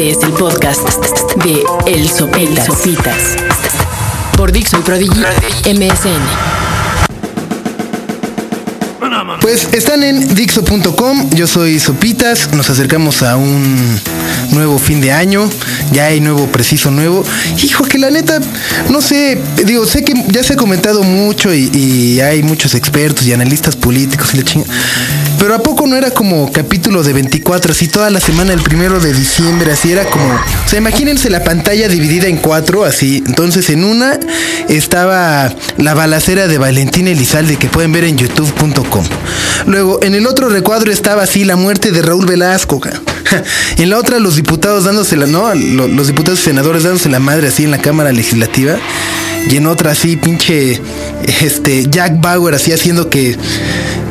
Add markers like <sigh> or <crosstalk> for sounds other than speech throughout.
Este es el podcast de El Sopitas. Por Dixo y Prodigy MSN. Pues están en Dixo.com, yo soy Sopitas, nos acercamos a un nuevo fin de año, ya hay nuevo preciso nuevo. Hijo, que la neta, no sé, digo, sé que ya se ha comentado mucho y, hay muchos expertos y analistas políticos y la chinga. Pero ¿a poco no era como capítulo de 24, así toda la semana, el primero de diciembre, así era como... O sea, imagínense la pantalla dividida en cuatro, así. Entonces en una estaba la balacera de Valentín Elizalde que pueden ver en youtube.com. Luego, en el otro recuadro estaba así la muerte de Raúl Velasco. En la otra los diputados dándose la, ¿no? Los diputados y senadores dándose la madre así en la Cámara Legislativa. Y en otra así, pinche, este, Jack Bauer así haciendo que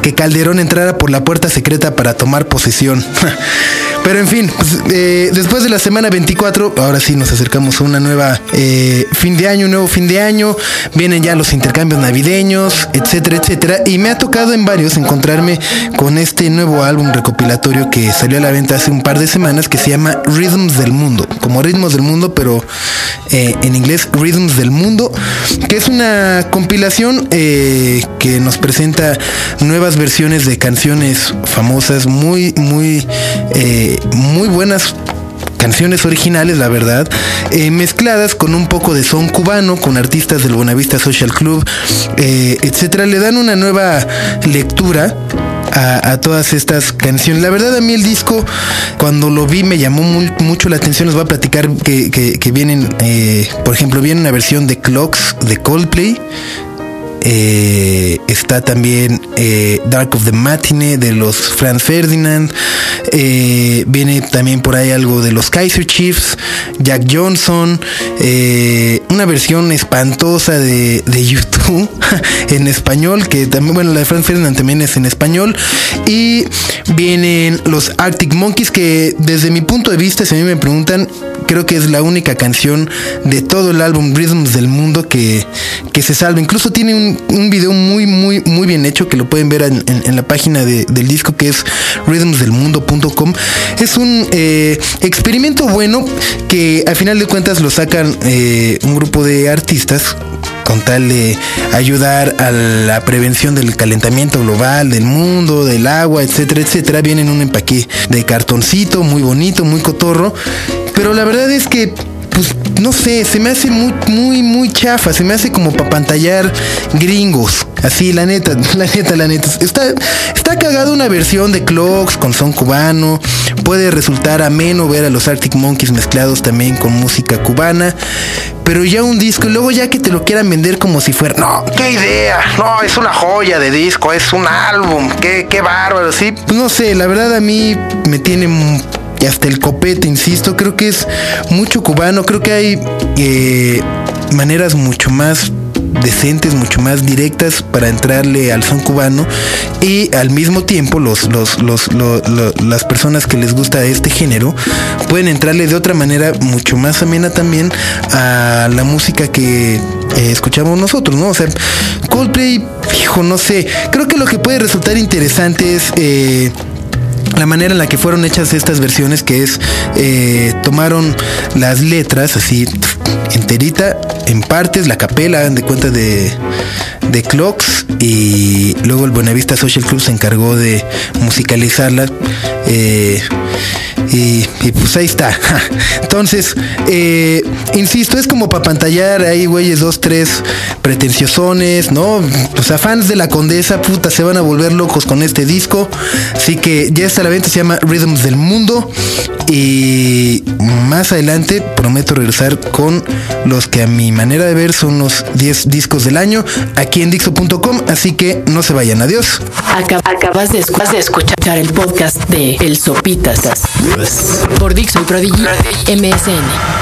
que Calderón entrara por la puerta secreta para tomar posesión. <laughs> Pero en fin, pues, eh, después de la semana 24, ahora sí nos acercamos a una nueva eh, fin de año, un nuevo fin de año. Vienen ya los intercambios navideños, etcétera, etcétera. Y me ha tocado en varios encontrarme con este nuevo álbum recopilatorio que salió a la venta hace un par de semanas que se llama Rhythms del Mundo, como ritmos del mundo, pero eh, en inglés Rhythms del Mundo, que es una compilación que nos presenta nuevas versiones de canciones famosas, muy, muy muy buenas canciones originales, la verdad, eh, mezcladas con un poco de son cubano, con artistas del Buenavista Social Club, eh, etcétera, le dan una nueva lectura a, todas estas canciones. La verdad a mí el disco, cuando lo vi, me llamó mucho la atención. Les voy a platicar que, vienen, eh, por ejemplo, viene una versión de Clocks de Coldplay, eh, está también eh, Dark of the Matinee de los Franz Ferdinand. Eh, viene también por ahí algo de los Kaiser Chiefs, Jack Johnson. una versión espantosa de, de YouTube <laughs> en español, que también, bueno, la de Franz Ferdinand también es en español. Y vienen los Arctic Monkeys, que desde mi punto de vista, si a mí me preguntan, creo que es la única canción de todo el álbum Rhythms del mundo que, que se salva. Incluso tiene un un, video muy, muy, muy bien hecho que lo pueden ver en, la página del disco que es rhythmsdelmundo.com. Es un eh, experimento bueno que al final de cuentas lo sacan eh, un grupo de artistas con tal de ayudar a la prevención del calentamiento global del mundo, del agua, etcétera, etcétera. Viene en un empaque de cartoncito, muy bonito, muy cotorro. Pero la verdad es que pues no sé, se me hace muy, muy, muy chafa, se me hace como para pantallar gringos. Así, la neta, <laughs> la neta, la neta. Está, está cagado una versión de Clocks con son cubano. Puede resultar ameno ver a los Arctic Monkeys mezclados también con música cubana. Pero ya un disco, y luego ya que te lo quieran vender como si fuera. No, qué idea. No, es una joya de disco, es un álbum. Qué, qué bárbaro, sí. Pues no sé, la verdad a mí me tiene y hasta el copete, insisto, creo que es mucho cubano, creo que hay eh, maneras mucho más decentes, mucho más directas para entrarle al son cubano y al mismo tiempo los, los, los, las personas que les gusta este género pueden entrarle de otra manera mucho más amena también a la música que eh, escuchamos nosotros, ¿no? O sea, Coldplay, hijo, no sé, creo que lo que puede resultar interesante es... Eh, la manera en la que fueron hechas estas versiones, que es eh, tomaron las letras así enterita, en partes, la capela, de cuenta de, de Clocks, y luego el Buenavista Social Club se encargó de musicalizarla. Eh, y, pues ahí está. <laughs> Entonces, eh, insisto, es como para pantallar ahí, güeyes, dos, tres pretenciosones, ¿no? O sea, fans de la condesa, puta, se van a volver locos con este disco. Así que ya está la venta, se llama Rhythms del Mundo. Y más adelante prometo regresar con los que a mi manera de ver son los 10 discos del año aquí en Dixo.com. Así que no se vayan, adiós. Acabas de, escuchar el podcast de El Sopitas. Por Dixon Prodigy MSN.